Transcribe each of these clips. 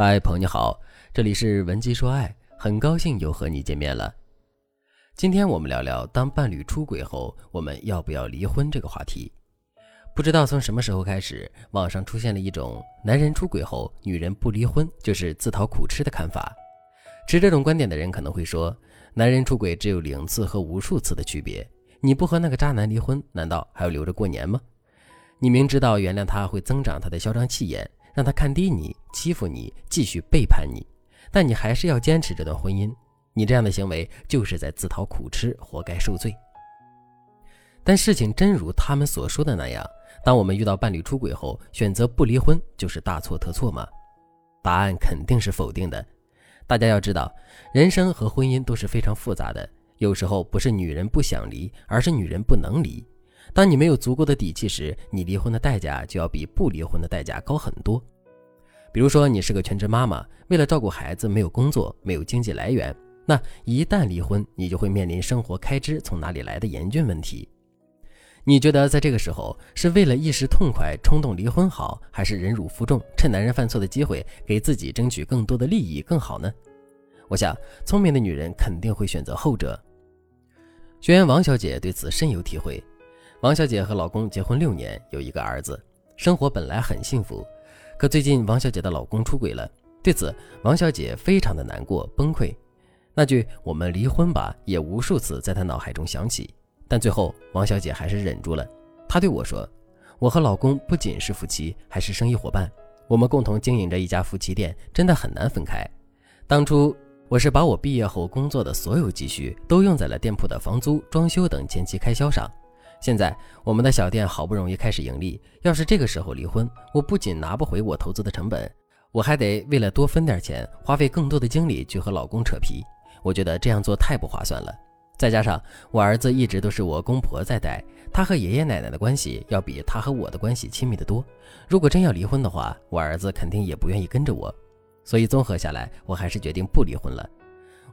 嗨，朋友你好，这里是文姬说爱，很高兴又和你见面了。今天我们聊聊当伴侣出轨后，我们要不要离婚这个话题。不知道从什么时候开始，网上出现了一种男人出轨后，女人不离婚就是自讨苦吃的看法。持这种观点的人可能会说，男人出轨只有零次和无数次的区别，你不和那个渣男离婚，难道还要留着过年吗？你明知道原谅他会增长他的嚣张气焰。让他看低你，欺负你，继续背叛你，但你还是要坚持这段婚姻。你这样的行为就是在自讨苦吃，活该受罪。但事情真如他们所说的那样，当我们遇到伴侣出轨后，选择不离婚就是大错特错吗？答案肯定是否定的。大家要知道，人生和婚姻都是非常复杂的，有时候不是女人不想离，而是女人不能离。当你没有足够的底气时，你离婚的代价就要比不离婚的代价高很多。比如说，你是个全职妈妈，为了照顾孩子，没有工作，没有经济来源，那一旦离婚，你就会面临生活开支从哪里来的严峻问题。你觉得在这个时候，是为了一时痛快冲动离婚好，还是忍辱负重，趁男人犯错的机会给自己争取更多的利益更好呢？我想，聪明的女人肯定会选择后者。学员王小姐对此深有体会。王小姐和老公结婚六年，有一个儿子，生活本来很幸福。可最近王小姐的老公出轨了，对此王小姐非常的难过崩溃。那句“我们离婚吧”也无数次在她脑海中响起，但最后王小姐还是忍住了。她对我说：“我和老公不仅是夫妻，还是生意伙伴，我们共同经营着一家夫妻店，真的很难分开。当初我是把我毕业后工作的所有积蓄都用在了店铺的房租、装修等前期开销上。”现在我们的小店好不容易开始盈利，要是这个时候离婚，我不仅拿不回我投资的成本，我还得为了多分点钱，花费更多的精力去和老公扯皮。我觉得这样做太不划算了。再加上我儿子一直都是我公婆在带，他和爷爷奶奶的关系要比他和我的关系亲密得多。如果真要离婚的话，我儿子肯定也不愿意跟着我。所以综合下来，我还是决定不离婚了。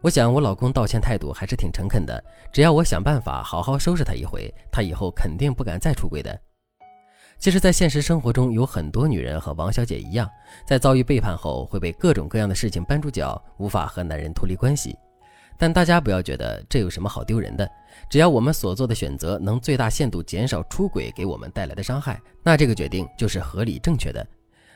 我想，我老公道歉态度还是挺诚恳的。只要我想办法好好收拾他一回，他以后肯定不敢再出轨的。其实，在现实生活中，有很多女人和王小姐一样，在遭遇背叛后，会被各种各样的事情绊住脚，无法和男人脱离关系。但大家不要觉得这有什么好丢人的，只要我们所做的选择能最大限度减少出轨给我们带来的伤害，那这个决定就是合理正确的。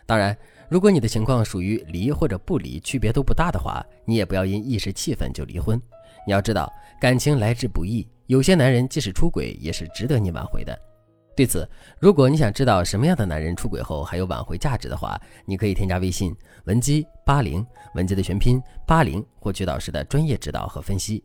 当然。如果你的情况属于离或者不离，区别都不大的话，你也不要因一时气愤就离婚。你要知道，感情来之不易，有些男人即使出轨，也是值得你挽回的。对此，如果你想知道什么样的男人出轨后还有挽回价值的话，你可以添加微信文姬八零，文姬的全拼八零，获取导师的专业指导和分析。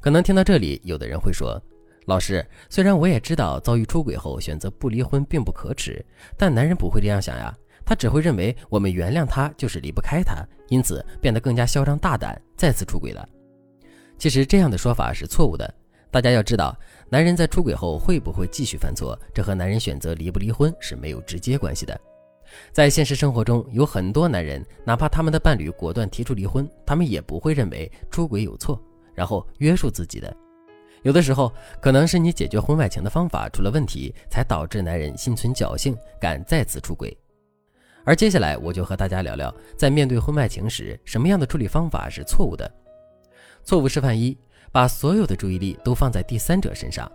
可能听到这里，有的人会说，老师，虽然我也知道遭遇出轨后选择不离婚并不可耻，但男人不会这样想呀。他只会认为我们原谅他就是离不开他，因此变得更加嚣张大胆，再次出轨了。其实这样的说法是错误的。大家要知道，男人在出轨后会不会继续犯错，这和男人选择离不离婚是没有直接关系的。在现实生活中，有很多男人，哪怕他们的伴侣果断提出离婚，他们也不会认为出轨有错，然后约束自己的。有的时候，可能是你解决婚外情的方法出了问题，才导致男人心存侥幸，敢再次出轨。而接下来，我就和大家聊聊，在面对婚外情时，什么样的处理方法是错误的。错误示范一：把所有的注意力都放在第三者身上。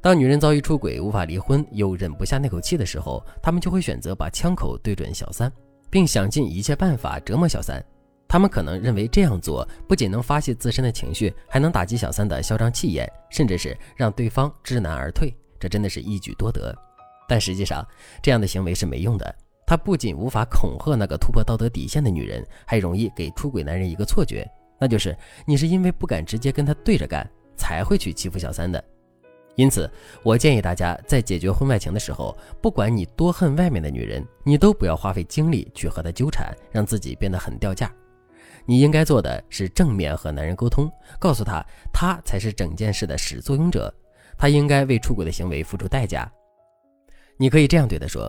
当女人遭遇出轨，无法离婚，又忍不下那口气的时候，她们就会选择把枪口对准小三，并想尽一切办法折磨小三。她们可能认为这样做不仅能发泄自身的情绪，还能打击小三的嚣张气焰，甚至是让对方知难而退。这真的是一举多得。但实际上，这样的行为是没用的。他不仅无法恐吓那个突破道德底线的女人，还容易给出轨男人一个错觉，那就是你是因为不敢直接跟他对着干，才会去欺负小三的。因此，我建议大家在解决婚外情的时候，不管你多恨外面的女人，你都不要花费精力去和她纠缠，让自己变得很掉价。你应该做的是正面和男人沟通，告诉他他才是整件事的始作俑者，他应该为出轨的行为付出代价。你可以这样对他说：“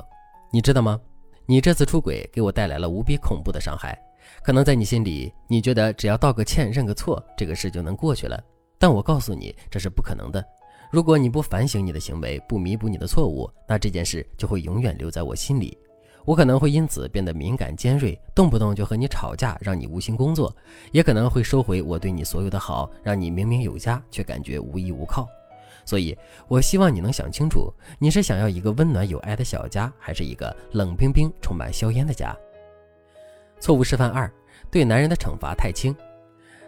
你知道吗？”你这次出轨给我带来了无比恐怖的伤害，可能在你心里，你觉得只要道个歉、认个错，这个事就能过去了。但我告诉你，这是不可能的。如果你不反省你的行为，不弥补你的错误，那这件事就会永远留在我心里。我可能会因此变得敏感尖锐，动不动就和你吵架，让你无心工作；也可能会收回我对你所有的好，让你明明有家却感觉无依无靠。所以，我希望你能想清楚，你是想要一个温暖有爱的小家，还是一个冷冰冰、充满硝烟的家？错误示范二：对男人的惩罚太轻。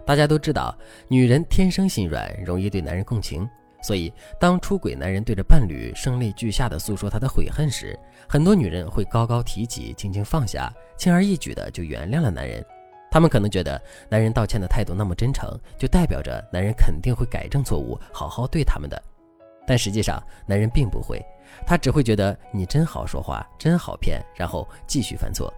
大家都知道，女人天生心软，容易对男人共情。所以，当出轨男人对着伴侣声泪俱下的诉说他的悔恨时，很多女人会高高提起，轻轻放下，轻而易举的就原谅了男人。他们可能觉得，男人道歉的态度那么真诚，就代表着男人肯定会改正错误，好好对他们的。但实际上，男人并不会，他只会觉得你真好说话，真好骗，然后继续犯错。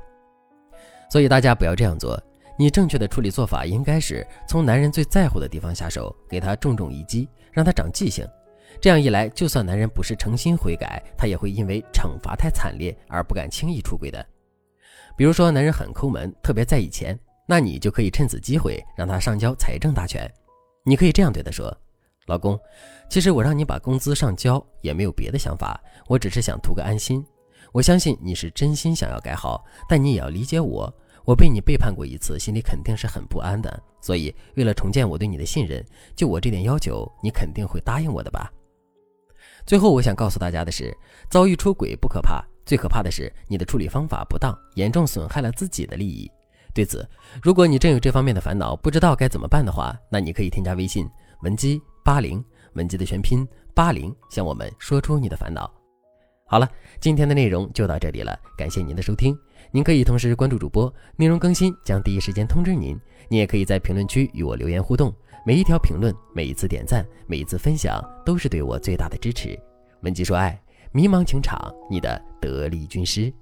所以大家不要这样做。你正确的处理做法应该是从男人最在乎的地方下手，给他重重一击。让他长记性，这样一来，就算男人不是诚心悔改，他也会因为惩罚太惨烈而不敢轻易出轨的。比如说，男人很抠门，特别在意钱，那你就可以趁此机会让他上交财政大权。你可以这样对他说：“老公，其实我让你把工资上交也没有别的想法，我只是想图个安心。我相信你是真心想要改好，但你也要理解我。”我被你背叛过一次，心里肯定是很不安的。所以，为了重建我对你的信任，就我这点要求，你肯定会答应我的吧？最后，我想告诉大家的是，遭遇出轨不可怕，最可怕的是你的处理方法不当，严重损害了自己的利益。对此，如果你真有这方面的烦恼，不知道该怎么办的话，那你可以添加微信文姬八零，文姬的全拼八零，向我们说出你的烦恼。好了，今天的内容就到这里了，感谢您的收听。您可以同时关注主播，内容更新将第一时间通知您。您也可以在评论区与我留言互动，每一条评论、每一次点赞、每一次分享，都是对我最大的支持。文姬说爱，迷茫情场，你的得力军师。